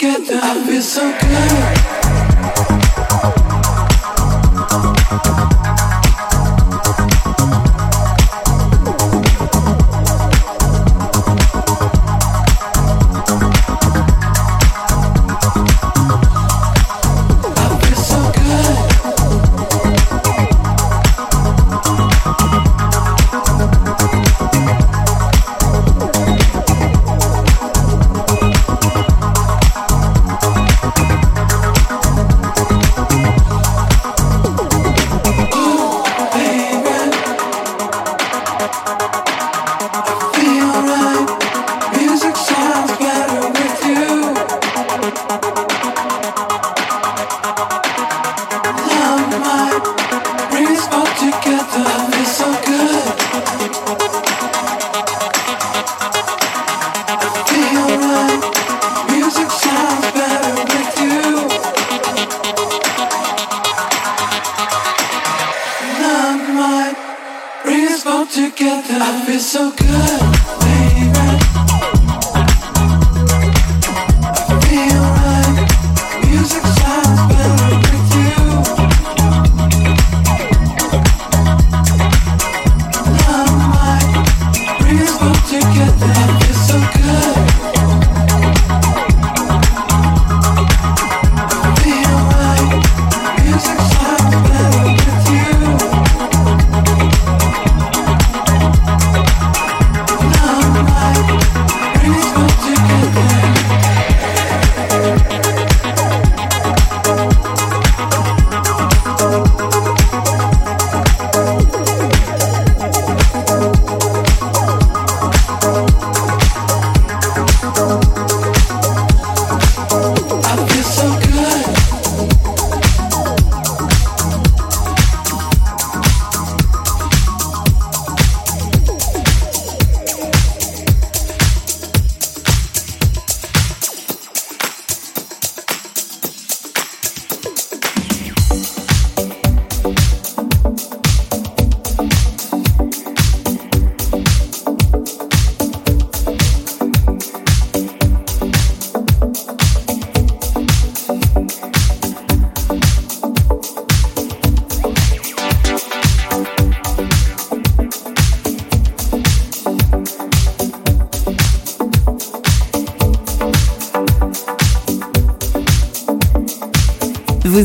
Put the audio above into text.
get down. I feel so good.